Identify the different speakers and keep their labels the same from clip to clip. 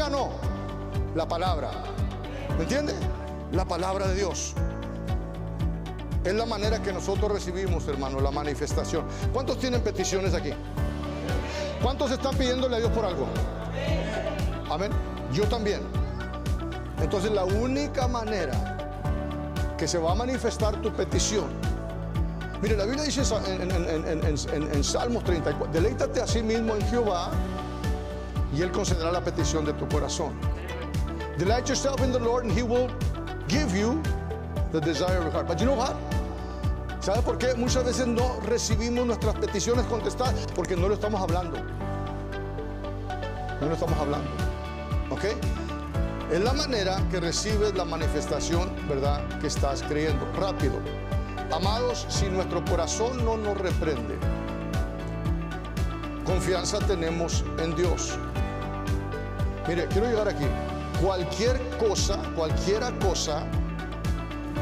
Speaker 1: ¿Quién ganó? La palabra. ¿Me entiende? La palabra de Dios. Es la manera que nosotros recibimos, hermano, la manifestación. ¿Cuántos tienen peticiones aquí? ¿Cuántos están pidiéndole a Dios por algo? Amén. Yo también. Entonces la única manera que se va a manifestar tu petición. Mire, la Biblia dice en, Salmos 34, deleítate a sí mismo en Jehová y Él concederá la petición de tu corazón. Delight yourself in the Lord and He will give you the desire of your heart. But you know what? ¿Sabe por qué? Muchas veces no recibimos nuestras peticiones contestadas porque no lo estamos hablando. No lo estamos hablando. ¿Ok? Es la manera que recibes la manifestación, ¿verdad? Que estás creyendo. Rápido. Amados, si nuestro corazón no nos reprende, confianza tenemos en Dios. Mire, quiero llegar aquí. Cualquier cosa, cualquiera cosa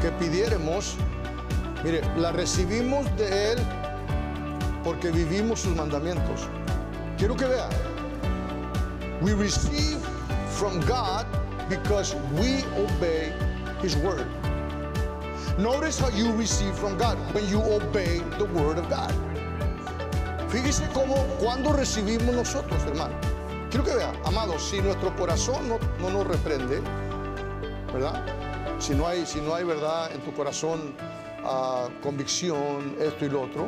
Speaker 1: que pidiéremos, mire, la recibimos de Él porque vivimos sus mandamientos. Quiero que vea. We receive from God because we obey His word. Notice how you receive from God when you obey the word of God. Fíjese cómo cuando recibimos nosotros, hermano. Quiero que vea, amados, si nuestro corazón no, no, nos reprende, ¿verdad? Si no hay, si no hay verdad en tu corazón, uh, convicción, esto y lo otro,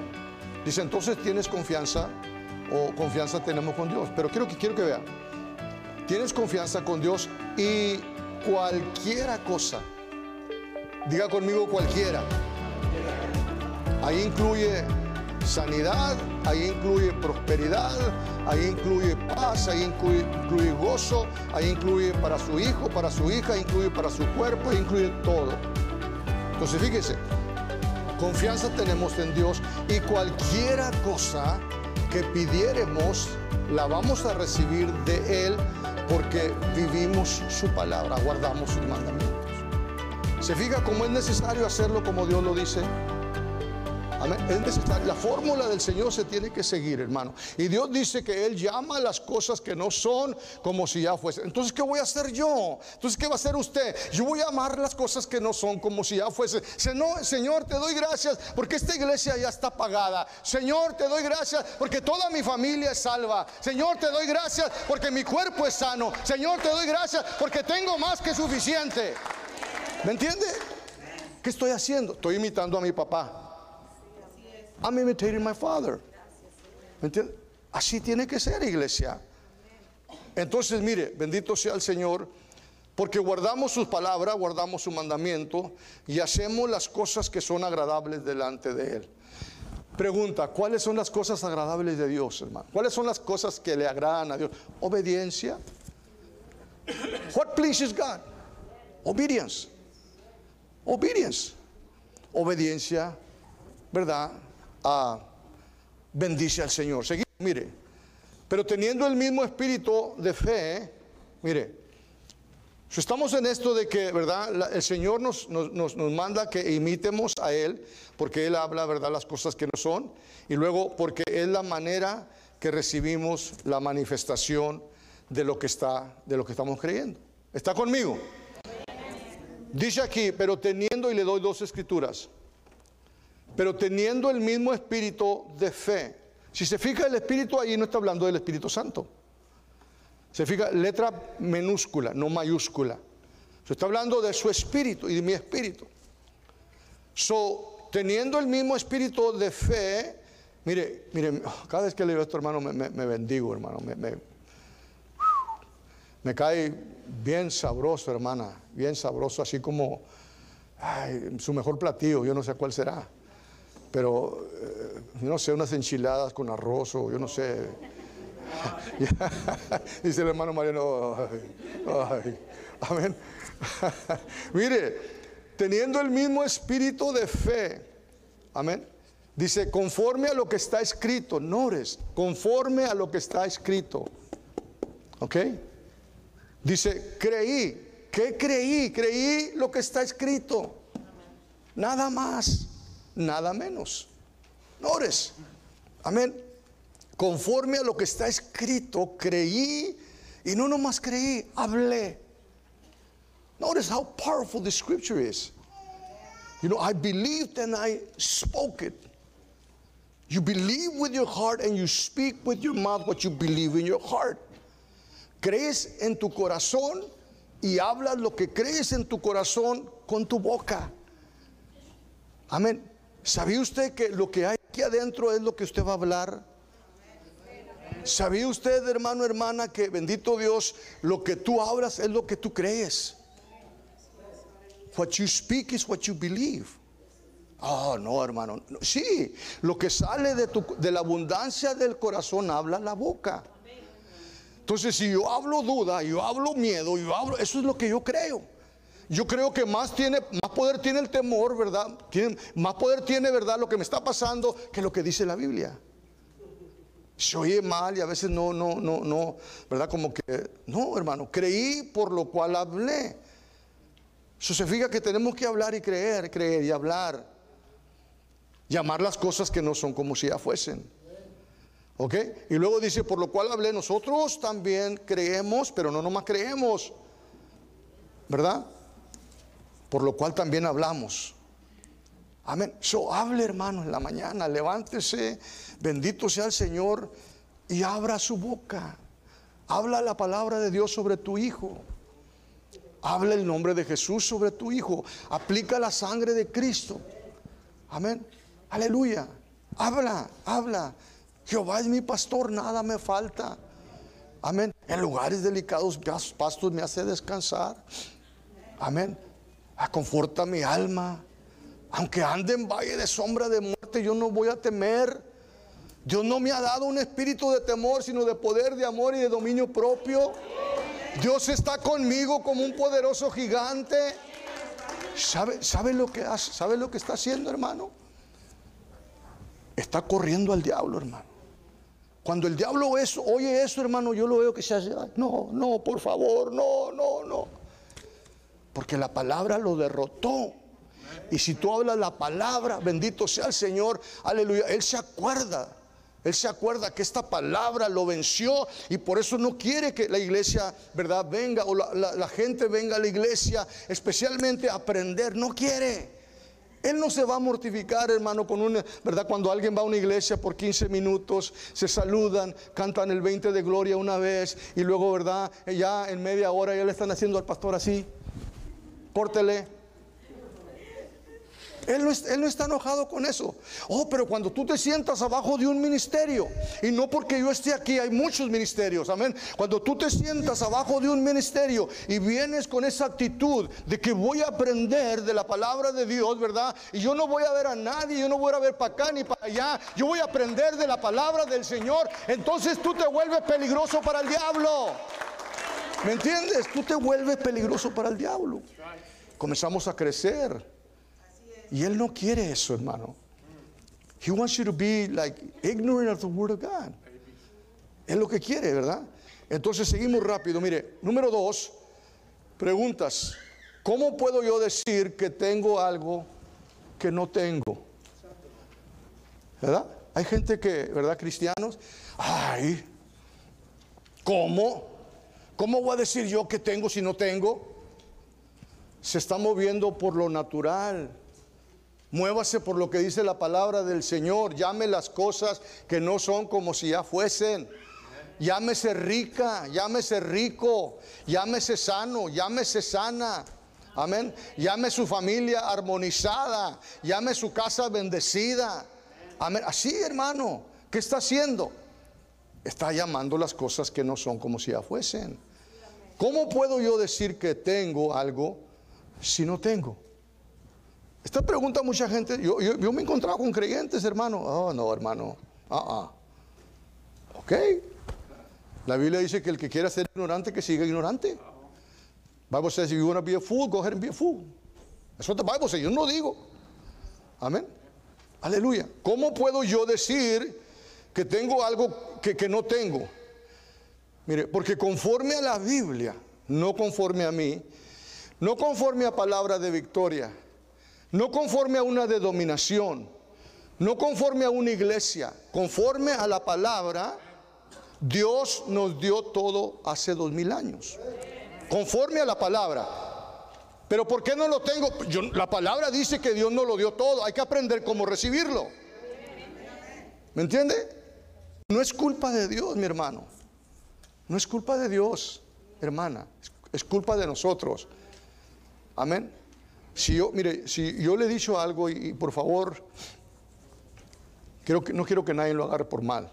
Speaker 1: dice entonces tienes confianza o confianza tenemos con Dios. Pero quiero que, quiero que vea, tienes confianza con Dios y cualquiera cosa, diga conmigo cualquiera, ahí incluye sanidad, ahí incluye prosperidad, ahí incluye paz, ahí incluye, gozo, ahí incluye para su hijo, para su hija, incluye para su cuerpo, incluye todo. Entonces fíjese, confianza tenemos en Dios y cualquiera cosa que pidiéremos la vamos a recibir de Él porque vivimos su palabra, guardamos sus mandamientos. ¿Se fija cómo es necesario hacerlo como Dios lo dice? La fórmula del Señor se tiene que seguir, hermano. Y Dios dice que Él llama las cosas que no son como si ya fuesen. Entonces, ¿qué voy a hacer yo? Entonces, ¿qué va a hacer usted? Yo voy a amar las cosas que no son como si ya fuesen. Señor, te doy gracias porque esta iglesia ya está pagada. Señor, te doy gracias porque toda mi familia es salva. Señor, te doy gracias porque mi cuerpo es sano. Señor, te doy gracias porque tengo más que suficiente. ¿Me entiende? ¿Qué estoy haciendo? Estoy imitando a mi papá. I'm imitating my father. ¿Me Así tiene que ser, iglesia. Entonces, mire, bendito sea el Señor, porque guardamos sus palabras, guardamos su mandamiento y hacemos las cosas que son agradables delante de Él. Pregunta, ¿cuáles son las cosas agradables de Dios, hermano? ¿Cuáles son las cosas que le agradan a Dios? Obediencia. What pleases God? Obedience. Obedience. Obediencia, ¿verdad? Ah, bendice al Señor. Seguimos, mire. Pero teniendo el mismo espíritu de fe, mire, si estamos en esto de que, ¿verdad? el Señor nos, nos, manda que imitemos a Él, porque Él habla, ¿verdad? Las cosas que no son, y luego porque es la manera que recibimos la manifestación de lo que está, de lo que estamos creyendo. ¿Está conmigo? Dice aquí, pero teniendo, y le doy dos escrituras, pero teniendo el mismo espíritu de fe. Si se fija el espíritu ahí no está hablando del Espíritu Santo. Se fija letra minúscula, no mayúscula. Se está hablando de su espíritu y de mi espíritu. So, teniendo el mismo espíritu de fe, mire, mire, cada vez que le veo a esto, hermano, me, bendigo, hermano. Me, cae bien sabroso, hermana, bien sabroso, así como su mejor platillo, yo no sé cuál será pero eh, yo no sé, unas enchiladas con arroz o yo no sé. Dice el hermano Mariano, amén. Mire, teniendo el mismo espíritu de fe, amén. Dice, conforme a lo que está escrito, Nores, conforme a lo que está escrito. ¿Ok? Dice, creí. ¿Qué creí? Creí lo que está escrito. Nada más nada menos. No ores. Amén. conforme a lo que está escrito, creí y no nomás creí, hablé. Notice how powerful the scripture is. You know, I believed and I spoke it. You believe with your heart and you speak with your mouth what you believe in your heart. Crees en tu corazón y hablas lo que crees en tu corazón con tu boca. Amén. ¿Sabía usted que lo que hay aquí adentro es lo que usted va a hablar? ¿Sabía usted, hermano, hermana, que bendito Dios, lo que tú hablas es lo que tú crees? What you speak is what you believe. Oh, no, hermano. Sí, lo que sale de, tu, de la abundancia del corazón habla la boca. Entonces, si yo hablo duda, yo hablo miedo, yo hablo, eso es lo que yo creo. Yo creo que más tiene, más poder tiene el temor, ¿verdad? Tiene, más poder tiene, ¿verdad? Lo que me está pasando que lo que dice la Biblia. Se oye mal y a veces no, no, no, no, ¿verdad? Como que, no, hermano, creí por lo cual hablé. Eso significa que tenemos que hablar y creer, creer y hablar. Llamar las cosas que no son como si ya fuesen. ¿Ok? Y luego dice, por lo cual hablé, nosotros también creemos, pero no nomás creemos. ¿Verdad? Por lo cual también hablamos. Amén. So hable, hermano, en la mañana, levántese, bendito sea el Señor y abra su boca. Habla la palabra de Dios sobre tu hijo. Habla el nombre de Jesús sobre tu hijo. Aplica la sangre de Cristo. Amén. Aleluya. Habla, habla. Jehová es mi pastor, nada me falta. Amén. En lugares delicados, pastos me hace descansar. Amén. Conforta mi alma. Aunque ande en valle de sombra de muerte, yo no voy a temer. Dios no me ha dado un espíritu de temor, sino de poder, de amor y de dominio propio. Dios está conmigo como un poderoso gigante. ¿Sabe, sabe, lo, que hace, ¿Sabe lo que está haciendo, hermano? Está corriendo al diablo, hermano. Cuando el diablo oye eso, hermano, yo lo veo que se hace. No, no, por favor, no, no, no. Porque la palabra lo derrotó. Y si tú hablas la palabra, bendito sea el Señor, aleluya, Él se acuerda él se acuerda que esta palabra lo venció y por eso no quiere que la iglesia, ¿verdad?, venga o la, gente venga a la iglesia, especialmente a aprender. No quiere. Él no se va a mortificar, hermano, con una, ¿verdad? Cuando alguien va a una iglesia por 15 minutos, se saludan, cantan el 20 de gloria una vez y luego, ¿verdad? Ya en media hora ya le están haciendo al pastor así. Pórtele. Él no, está enojado con eso. Oh, pero cuando tú te sientas abajo de un ministerio, y no porque yo esté aquí, hay muchos ministerios, amén. Cuando tú te sientas abajo de un ministerio y vienes con esa actitud de que voy a aprender de la palabra de Dios, ¿verdad? Y yo no voy a ver a nadie, yo no voy a ver para acá ni para allá, yo voy a aprender de la palabra del Señor, entonces tú te vuelves peligroso para el diablo. ¿Me entiendes? Tú te vuelves peligroso para el diablo. Comenzamos a crecer. Y Él no quiere eso, hermano. He wants you to be like ignorant of the Word of God. Es lo que quiere, ¿verdad? Entonces seguimos rápido. Mire, número dos, preguntas. ¿Cómo puedo yo decir que tengo algo que no tengo? ¿Verdad? Hay gente que, ¿verdad? Cristianos, ay, ¿cómo? ¿Cómo voy a decir yo que tengo si no tengo? Se está moviendo por lo natural. Muévase por lo que dice la palabra del Señor. Llame las cosas que no son como si ya fuesen. Llámese rica, llámese rico, llámese sano, llámese sana. Amén. Llame su familia armonizada, llame su casa bendecida. Amén. Así, hermano, ¿qué está haciendo? Está llamando las cosas que no son como si ya fuesen. ¿Cómo puedo yo decir que tengo algo si no tengo? Esta pregunta mucha gente, yo, me he encontrado con creyentes, hermano. Oh, no, hermano. Ah, ah. Ok. La Biblia dice que el que quiera ser ignorante, que siga ignorante. Bible says, if you want to be a fool, go ahead and be a fool. Eso te Bible says, yo no digo. Amén. Aleluya. ¿Cómo puedo yo decir que tengo algo que no tengo? Mire, porque conforme a la Biblia, no conforme a mí, no conforme a palabra de victoria, no conforme a una de dominación, No conforme a una iglesia, conforme a la palabra, Dios nos dio todo hace dos mil años. Conforme a la palabra. Pero ¿por qué no lo tengo? la palabra dice que Dios no lo dio todo. Hay que aprender cómo recibirlo. ¿Me entiende? No es culpa de Dios, mi hermano. No es culpa de Dios, hermana. Es culpa de nosotros. Amén. Si yo, mire, si yo le he dicho algo y, por favor, que, no quiero que nadie lo agarre por mal.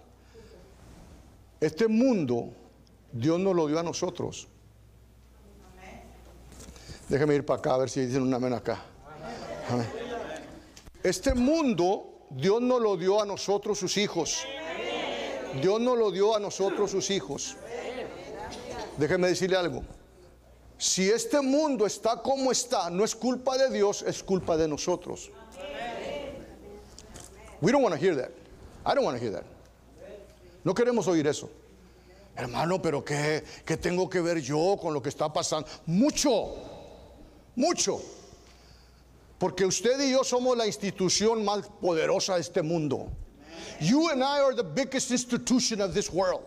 Speaker 1: Este mundo, Dios nos lo dio a nosotros. Déjeme ir para acá a ver si dicen un amén acá. Este mundo, Dios nos lo dio a nosotros, sus hijos. Dios nos lo dio a nosotros, sus hijos. Déjeme decirle algo. Si este mundo está como está, no es culpa de Dios, es culpa de nosotros. We don't want to hear that. I don't want to hear that. No queremos oír eso. Hermano, pero ¿qué, ¿qué tengo que ver yo con lo que está pasando? Mucho, mucho. Porque usted y yo somos la institución más poderosa de este mundo. You and I are the biggest institution of this world.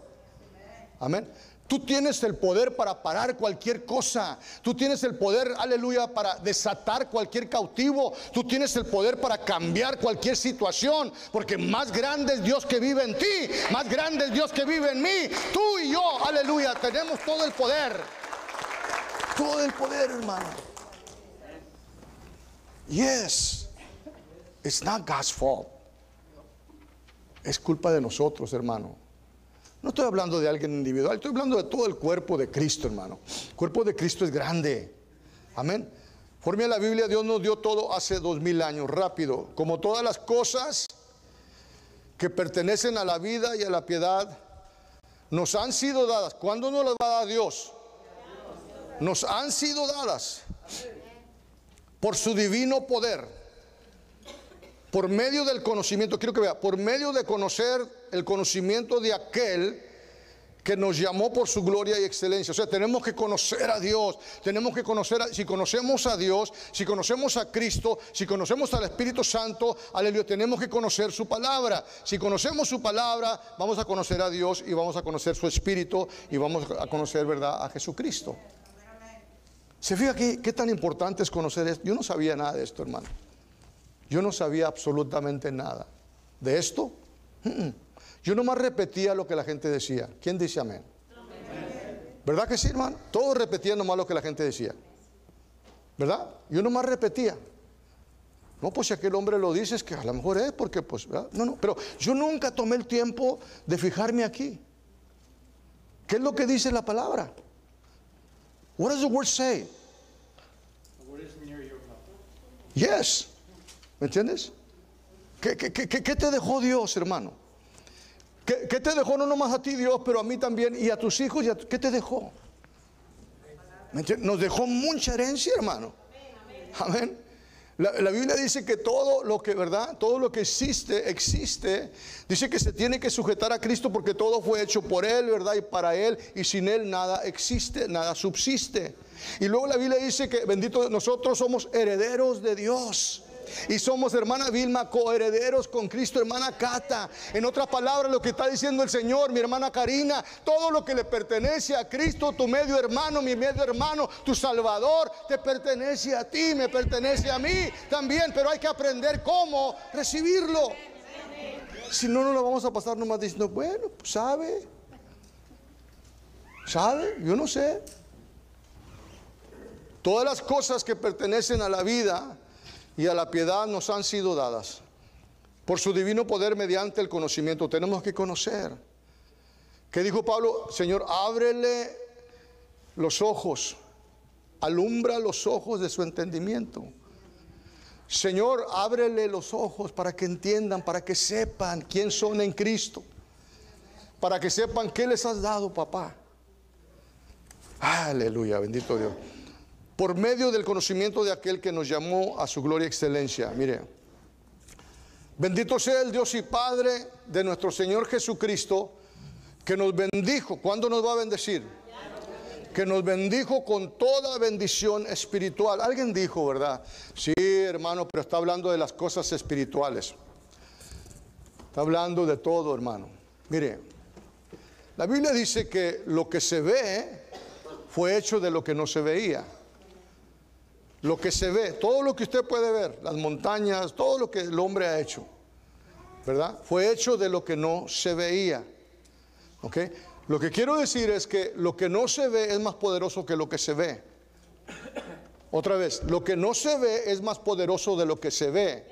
Speaker 1: Amén. Tú tienes el poder para parar cualquier cosa. Tú tienes el poder, aleluya, para desatar cualquier cautivo. Tú tienes el poder para cambiar cualquier situación. Porque más grande es Dios que vive en ti. Más grande es Dios que vive en mí. Tú y yo, aleluya, tenemos todo el poder. Todo el poder, hermano. Yes. It's not God's fault. Es culpa de nosotros, hermano. No estoy hablando de alguien individual, estoy hablando de todo el cuerpo de Cristo, hermano. El cuerpo de Cristo es grande. Amén. Forme la Biblia, Dios nos dio todo hace dos mil años, rápido. Como todas las cosas que pertenecen a la vida y a la piedad, nos han sido dadas. ¿Cuándo nos las va a dar Dios? Nos han sido dadas por su divino poder, por medio del conocimiento, quiero que vea, por medio de conocer el conocimiento de aquel que nos llamó por su gloria y excelencia. O sea, tenemos que conocer a Dios, tenemos que conocer, si conocemos a Dios, si conocemos a Cristo, si conocemos al Espíritu Santo, aleluya, tenemos que conocer su palabra. Si conocemos su palabra, vamos a conocer a Dios y vamos a conocer su Espíritu y vamos a conocer, ¿verdad?, a Jesucristo. ¿Se fija aquí qué tan importante es conocer esto? Yo no sabía nada de esto, hermano. Yo no sabía absolutamente nada de esto. Yo nomás repetía lo que la gente decía. ¿Quién dice amén? ¿Verdad que sí, hermano? Todos repetían nomás lo que la gente decía. ¿Verdad? Yo nomás repetía. No, pues si aquel hombre lo dice es que a lo mejor es porque pues, ¿verdad? no, no, pero yo nunca tomé el tiempo de fijarme aquí. ¿Qué es lo que dice la palabra? What does the word say? Yes. ¿Me entiendes? ¿Qué, te dejó Dios, hermano? ¿Qué, te dejó no nomás a ti Dios, pero a mí también y a tus hijos? Y ¿Qué te dejó? Nos dejó mucha herencia, hermano. Amén. La, la, Biblia dice que todo lo que, ¿verdad? Todo lo que existe, existe. Dice que se tiene que sujetar a Cristo porque todo fue hecho por Él, ¿verdad? Y para Él. Y sin Él nada existe, nada subsiste. Y luego la Biblia dice que, bendito, nosotros somos herederos de Dios. Y somos, hermana Vilma, coherederos con Cristo, hermana Cata. En otras palabras, lo que está diciendo el Señor, mi hermana Karina, todo lo que le pertenece a Cristo, tu medio hermano, mi medio hermano, tu Salvador, te pertenece a ti, me pertenece a mí también, pero hay que aprender cómo recibirlo. Si no, no lo vamos a pasar nomás diciendo, bueno, pues sabe, sabe, yo no sé. Todas las cosas que pertenecen a la vida y a la piedad nos han sido dadas. Por su divino poder mediante el conocimiento. Tenemos que conocer. ¿Qué dijo Pablo? Señor, ábrele los ojos, alumbra los ojos de su entendimiento. Señor, ábrele los ojos para que entiendan, para que sepan quién son en Cristo. Para que sepan qué les has dado, papá. Aleluya, bendito Dios por medio del conocimiento de aquel que nos llamó a su gloria y excelencia. Mire, bendito sea el Dios y Padre de nuestro Señor Jesucristo, que nos bendijo. ¿Cuándo nos va a bendecir? Que nos bendijo con toda bendición espiritual. Alguien dijo, ¿verdad? Sí, hermano, pero está hablando de las cosas espirituales. Está hablando de todo, hermano. Mire, la Biblia dice que lo que se ve fue hecho de lo que no se veía. Lo que se ve, todo lo que usted puede ver, las montañas, todo lo que el hombre ha hecho, ¿verdad? Fue hecho de lo que no se veía. ¿Ok? Lo que quiero decir es que lo que no se ve es más poderoso que lo que se ve. Otra vez, lo que no se ve es más poderoso de lo que se ve.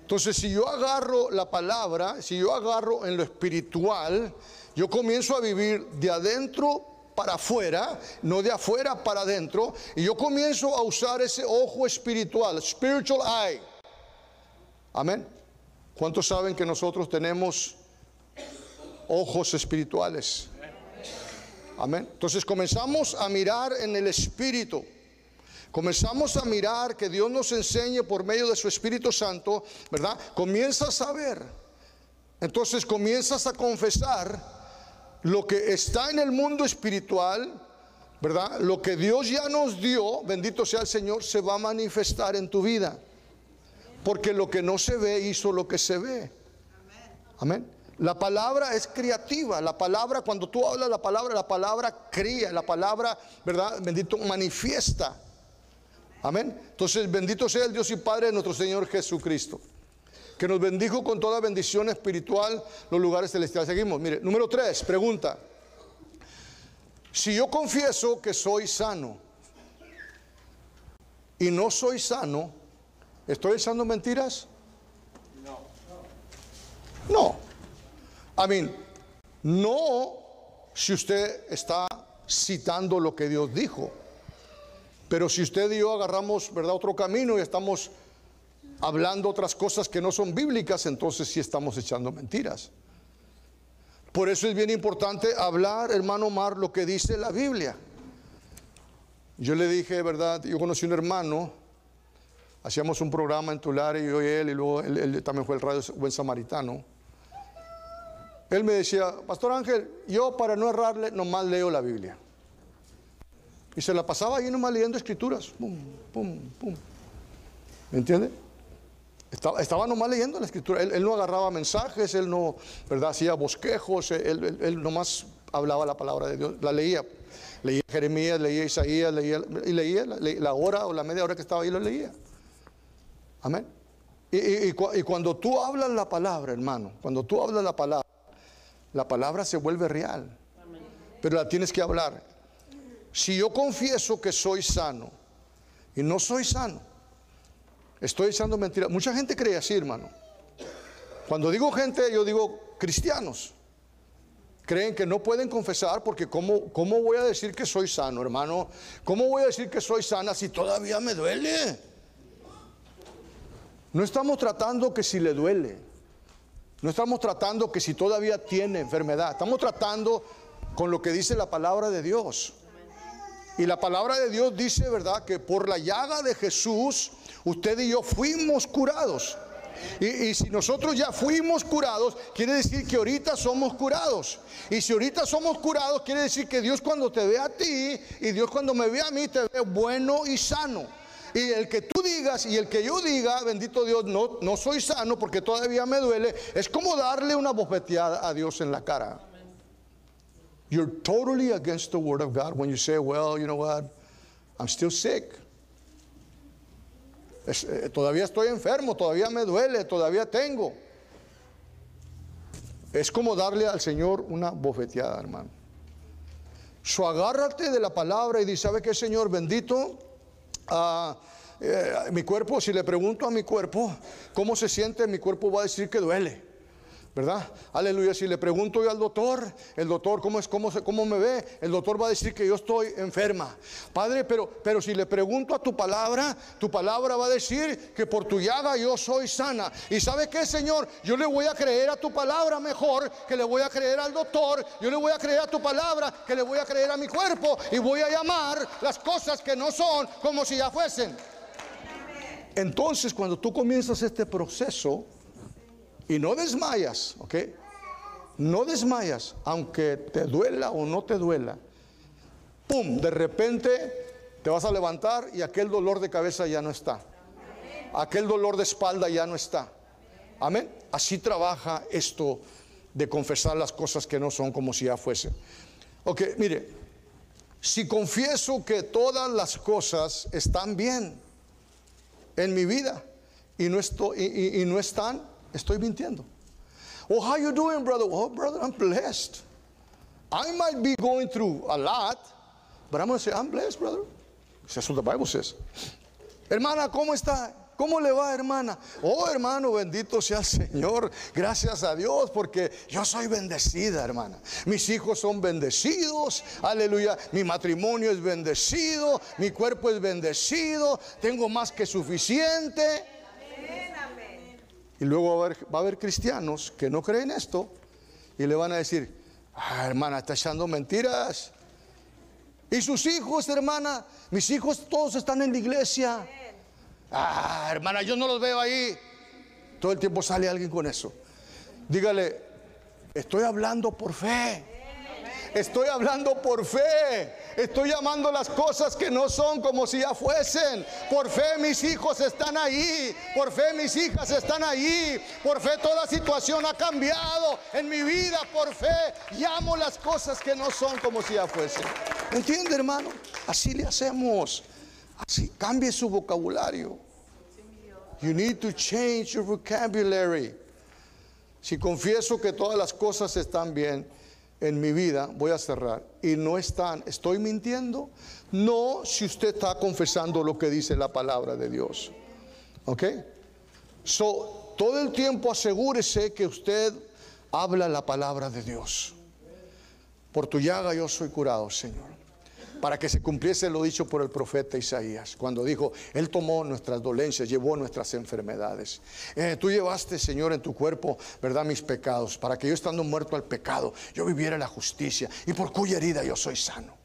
Speaker 1: Entonces, si yo agarro la palabra, si yo agarro en lo espiritual, yo comienzo a vivir de adentro para afuera, no de afuera para adentro, y yo comienzo a usar ese ojo espiritual, spiritual eye. Amén. ¿Cuántos saben que nosotros tenemos ojos espirituales? Amén. Entonces comenzamos a mirar en el espíritu. Comenzamos a mirar que Dios nos enseñe por medio de su Espíritu Santo, ¿verdad? Comienzas a ver. Entonces comienzas a confesar lo que está en el mundo espiritual, ¿verdad? Lo que Dios ya nos dio, bendito sea el Señor, se va a manifestar en tu vida. Porque lo que no se ve hizo lo que se ve. Amén. La palabra es creativa. La palabra, cuando tú hablas la palabra, la palabra cría. La palabra, ¿verdad? Bendito, manifiesta. Amén. Entonces, bendito sea el Dios y Padre de nuestro Señor Jesucristo que nos bendijo con toda bendición espiritual los lugares celestiales. Seguimos, mire, número tres, pregunta. Si yo confieso que soy sano y no soy sano, ¿estoy echando mentiras? No. No. I mean, no si usted está citando lo que Dios dijo. Pero si usted y yo agarramos, ¿verdad?, otro camino y estamos hablando otras cosas que no son bíblicas, entonces sí estamos echando mentiras. Por eso es bien importante hablar, hermano Omar, lo que dice la Biblia. Yo le dije, ¿verdad? Yo conocí un hermano, hacíamos un programa en Tulare, yo y él, y luego él, también fue el radio Buen Samaritano. Él me decía, Pastor Ángel, yo para no errarle, nomás leo la Biblia. Y se la pasaba ahí nomás leyendo escrituras. Pum, pum, pum. ¿Me entiende? Estaba, nomás leyendo la escritura. Él, no agarraba mensajes, él no, ¿verdad? Hacía bosquejos, él, nomás hablaba la palabra de Dios, la leía. Leía Jeremías, leía Isaías, leía, y leía la, hora o la media hora que estaba ahí, lo leía. Amén. Y, cuando tú hablas la palabra, hermano, cuando tú hablas la palabra, la palabra se vuelve real. Pero la tienes que hablar. Si yo confieso que soy sano y no soy sano, Estoy echando mentiras. Mucha gente cree así, hermano. Cuando digo gente, yo digo cristianos. Creen que no pueden confesar porque ¿cómo, ¿cómo voy a decir que soy sano, hermano? ¿Cómo voy a decir que soy sana si todavía me duele? No estamos tratando que si le duele. No estamos tratando que si todavía tiene enfermedad. Estamos tratando con lo que dice la palabra de Dios. Y la palabra de Dios dice, ¿verdad? Que por la llaga de Jesús Usted y yo fuimos curados. Y, si nosotros ya fuimos curados, quiere decir que ahorita somos curados. Y si ahorita somos curados, quiere decir que Dios cuando te ve a ti y Dios cuando me ve a mí, te ve bueno y sano. Y el que tú digas y el que yo diga, bendito Dios, no, no soy sano porque todavía me duele, es como darle una bofeteada a Dios en la cara. You're totally against the word of God when you say, well, you know what, I'm still sick. Eh, todavía estoy enfermo, todavía me duele, todavía tengo. Es como darle al Señor una bofeteada, hermano. So agárrate de la palabra y dice, ¿sabe qué, Señor bendito? Ah, eh, mi cuerpo, si le pregunto a mi cuerpo cómo se siente, mi cuerpo va a decir que duele. ¿Verdad? Aleluya. Si le pregunto yo al doctor, el doctor, ¿cómo, es, cómo, cómo me ve? El doctor va a decir que yo estoy enferma. Padre, pero, pero si le pregunto a tu palabra, tu palabra va a decir que por tu llaga yo soy sana. ¿Y sabe qué, Señor? Yo le voy a creer a tu palabra mejor que le voy a creer al doctor. Yo le voy a creer a tu palabra que le voy a creer a mi cuerpo. Y voy a llamar las cosas que no son como si ya fuesen. Entonces, cuando tú comienzas este proceso, y no desmayas, ¿ok? No desmayas, aunque te duela o no te duela. ¡Pum! De repente te vas a levantar y aquel dolor de cabeza ya no está. Aquel dolor de espalda ya no está. Amén. Así trabaja esto de confesar las cosas que no son como si ya fuesen. Ok, mire, si confieso que todas las cosas están bien en mi vida y no, estoy, y, y no están, estoy mintiendo. Oh, how you doing, brother? Oh, brother, I'm blessed. I might be going through a lot, but I'm going to say, I'm blessed, brother. That's what the Bible says. Hermana, ¿cómo está? ¿Cómo le va, hermana? Oh, hermano, bendito sea el Señor. Gracias a Dios, porque yo soy bendecida, hermana. Mis hijos son bendecidos. Aleluya. Mi matrimonio es bendecido. Mi cuerpo es bendecido. Tengo más que suficiente. Y luego va a, haber, cristianos que no creen esto y le van a decir, ah, hermana, está echando mentiras. Y sus hijos, hermana, mis hijos todos están en la iglesia. Ah, hermana, yo no los veo ahí. Todo el tiempo sale alguien con eso. Dígale, estoy hablando por fe. Estoy hablando por fe. Estoy llamando las cosas que no son como si ya fuesen. Por fe mis hijos están ahí. Por fe mis hijas están ahí. Por fe toda situación ha cambiado en mi vida. Por fe llamo las cosas que no son como si ya fuesen. ¿Entiende, hermano? Así le hacemos. Así cambie su vocabulario. You need to change your vocabulary. Si confieso que todas las cosas están bien en mi vida, voy a cerrar, y no están, ¿estoy mintiendo? No, si usted está confesando lo que dice la palabra de Dios. ¿Ok? So, todo el tiempo asegúrese que usted habla la palabra de Dios. Por tu llaga yo soy curado, Señor para que se cumpliese lo dicho por el profeta Isaías, cuando dijo, Él tomó nuestras dolencias, llevó nuestras enfermedades. Eh, tú llevaste, Señor, en tu cuerpo, ¿verdad?, mis pecados, para que yo estando muerto al pecado, yo viviera la justicia, y por cuya herida yo soy sano.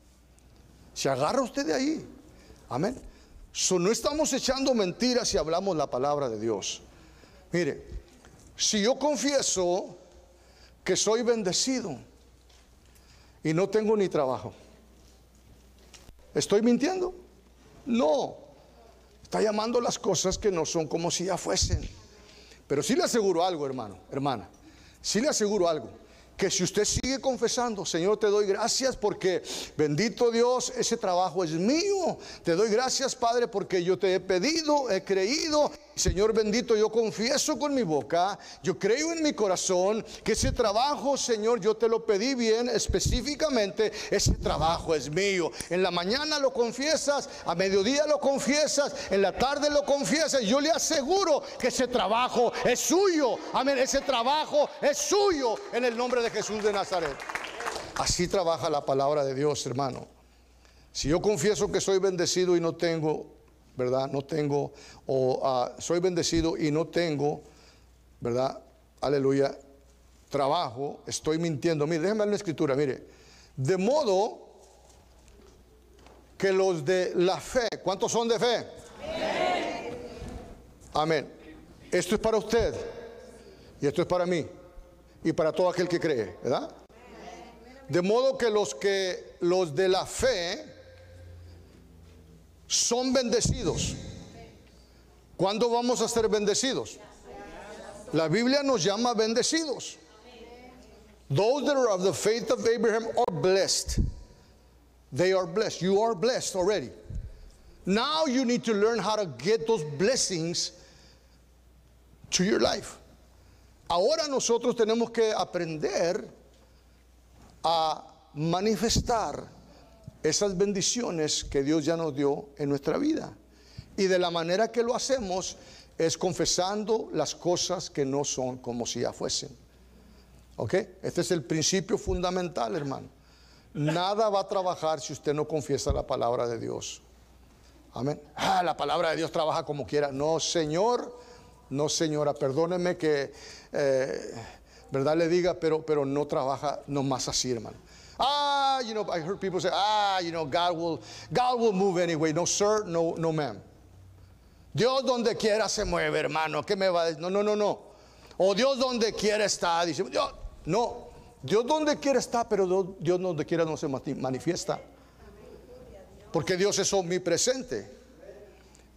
Speaker 1: Se agarra usted de ahí. Amén. no estamos echando mentiras si hablamos la palabra de Dios. Mire, si yo confieso que soy bendecido y no tengo ni trabajo, ¿Estoy mintiendo? No. Está llamando las cosas que no son como si ya fuesen. Pero sí le aseguro algo, hermano, hermana. Sí le aseguro algo que si usted sigue confesando, Señor, te doy gracias porque bendito Dios, ese trabajo es mío. Te doy gracias, Padre, porque yo te he pedido, he creído. Señor bendito, yo confieso con mi boca, yo creo en mi corazón que ese trabajo, Señor, yo te lo pedí bien específicamente, ese trabajo es mío. En la mañana lo confiesas, a mediodía lo confiesas, en la tarde lo confiesas. Yo le aseguro que ese trabajo es suyo. Amén, ese trabajo es suyo en el nombre de Jesús de Nazaret. Así trabaja la palabra de Dios, hermano. Si yo confieso que soy bendecido y no tengo, ¿verdad? No tengo, o ah, soy bendecido y no tengo, ¿verdad? Aleluya, trabajo, estoy mintiendo. Mire, déjeme ver la escritura, mire. De modo que los de la fe, ¿cuántos son de fe? Amén. Esto es para usted y esto es para mí y para todo aquel que cree, ¿verdad? De modo que los que los de la fe son bendecidos. ¿Cuándo vamos a ser bendecidos? La Biblia nos llama bendecidos. Those that are of the faith of Abraham are blessed. They are blessed. You are blessed already. Now you need to learn how to get those blessings to your life. Ahora nosotros tenemos que aprender a manifestar esas bendiciones que Dios ya nos dio en nuestra vida. Y de la manera que lo hacemos es confesando las cosas que no son como si ya fuesen. ¿Ok? Este es el principio fundamental, hermano. Nada va a trabajar si usted no confiesa la palabra de Dios. Amén. Ah, la palabra de Dios trabaja como quiera. No, Señor no, señora, perdóneme que, eh, ¿verdad? Le diga, pero, pero no trabaja nomás así, hermano. Ah, you know, I heard people say, ah, you know, God will, God will move anyway. No, sir, no, no, ma'am. Dios donde quiera se mueve, hermano. ¿Qué me va a decir? No, no, no, no. O Dios donde quiera está. Dice, no. Dios donde quiera está, pero Dios donde quiera no se manifiesta. Porque Dios es omnipresente.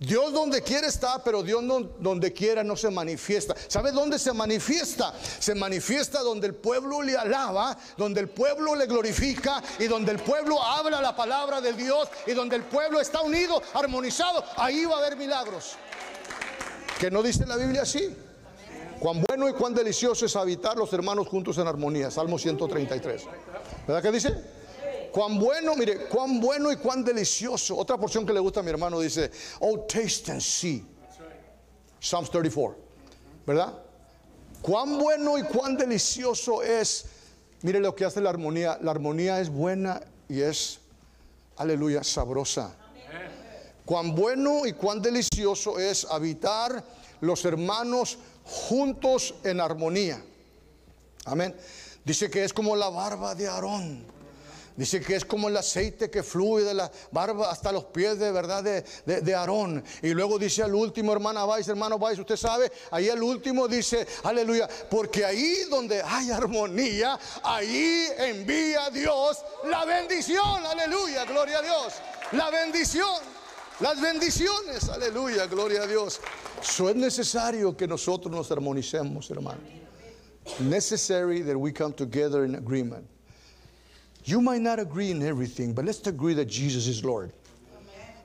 Speaker 1: Dios donde quiere está, pero Dios donde quiera no se manifiesta. ¿Sabe dónde se manifiesta? Se manifiesta donde el pueblo le alaba, donde el pueblo le glorifica y donde el pueblo habla la palabra de Dios y donde el pueblo está unido, armonizado. Ahí va a haber milagros. Que no dice la Biblia así. Cuán bueno y cuán delicioso es habitar los hermanos juntos en armonía. Salmo 133. ¿Verdad que dice? Cuán bueno, mire, cuán bueno y cuán delicioso. Otra porción que le gusta a mi hermano dice, oh, taste and see. Psalms 34. ¿Verdad? Cuán bueno y cuán delicioso es. Mire lo que hace la armonía. La armonía es buena y es, aleluya, sabrosa. Cuán bueno y cuán delicioso es habitar los hermanos juntos en armonía. Amén. Dice que es como la barba de Aarón. Dice que es como el aceite que fluye de la barba hasta los pies de verdad de, Aarón. Y luego dice al último, hermana Vais, hermano Vais, usted sabe, ahí al último dice, aleluya, porque ahí donde hay armonía, ahí envía Dios la bendición, aleluya, gloria a Dios. La bendición, las bendiciones, aleluya, gloria a Dios. Eso es necesario que nosotros nos armonicemos, hermano. Necessary that we come together in agreement. You might not agree in everything, but let's agree that Jesus is Lord.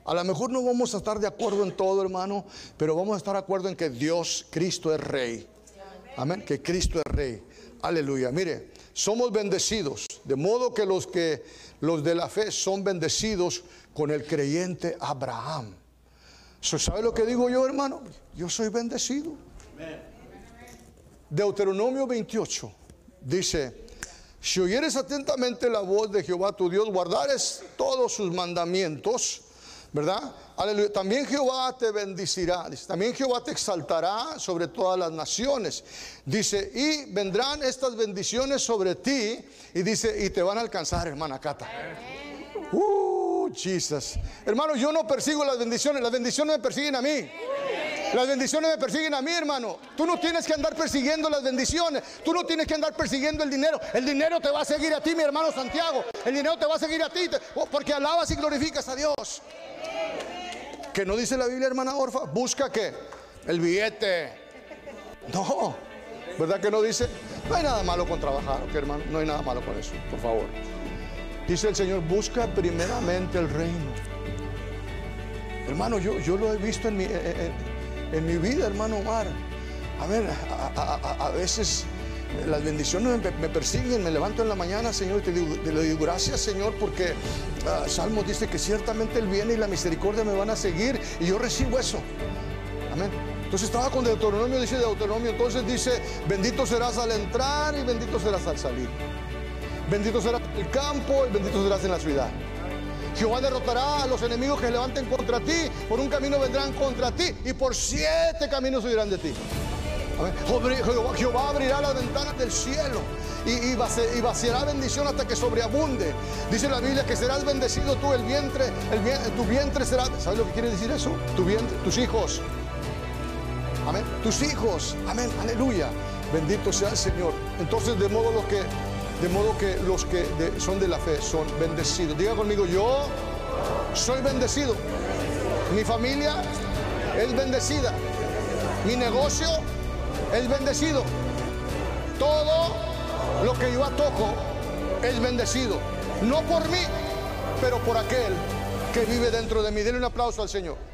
Speaker 1: A lo mejor no vamos a estar de acuerdo en todo, hermano, pero vamos a estar de acuerdo en que Dios, Cristo es Rey. Amén, que Cristo es Rey. Aleluya. Mire, somos bendecidos, de modo que los que los de la fe son bendecidos con el creyente Abraham. ¿Sabe lo que digo yo, hermano? Yo soy bendecido. Deuteronomio 28 dice, si oyeres atentamente la voz de Jehová tu Dios, guardares todos sus mandamientos, ¿verdad? Aleluya. También Jehová te bendecirá. también Jehová te exaltará sobre todas las naciones. Dice, y vendrán estas bendiciones sobre ti. Y dice, y te van a alcanzar, hermana Cata. Uh, Jesus. Hermano, yo no persigo las bendiciones, las bendiciones me persiguen a mí. Las bendiciones me persiguen a mí, hermano. Tú no tienes que andar persiguiendo las bendiciones. Tú no tienes que andar persiguiendo el dinero. El dinero te va a seguir a ti, mi hermano Santiago. El dinero te va a seguir a ti oh, porque alabas y glorificas a Dios. Que no dice la Biblia, hermana Orfa, busca que el billete. No, ¿verdad que no dice? No hay nada malo con trabajar, ¿ok, hermano? No hay nada malo con eso, por favor. Dice el Señor, busca primeramente el reino. Hermano, yo, yo lo he visto en mi, en mi vida, hermano Omar. A ver, a, veces las bendiciones me, persiguen, me levanto en la mañana, Señor, y te digo, le digo gracias, Señor, porque uh, Salmo dice que ciertamente el bien y la misericordia me van a seguir y yo recibo eso. Amén. Entonces estaba con Deuteronomio, dice Deuteronomio, entonces dice, bendito serás al entrar y bendito serás al salir. Bendito serás en el campo y bendito serás en la ciudad. Jehová derrotará a los enemigos que se levanten contra ti. Por un camino vendrán contra ti y por siete caminos huirán de ti. Jehová, abrirá las ventanas del cielo y, vaciará bendición hasta que sobreabunde. Dice la Biblia que serás bendecido tú, el vientre, tu vientre será. ¿Sabes lo que quiere decir eso? Tu vientre, tus hijos. Amén. Tus hijos. Amén. Aleluya. Bendito sea el Señor. Entonces, de modo lo que de modo que los que son de la fe son bendecidos. Diga conmigo, yo soy bendecido. Mi familia es bendecida. Mi negocio es bendecido. Todo lo que yo toco es bendecido. No por mí, pero por aquel que vive dentro de mí. Denle un aplauso al Señor.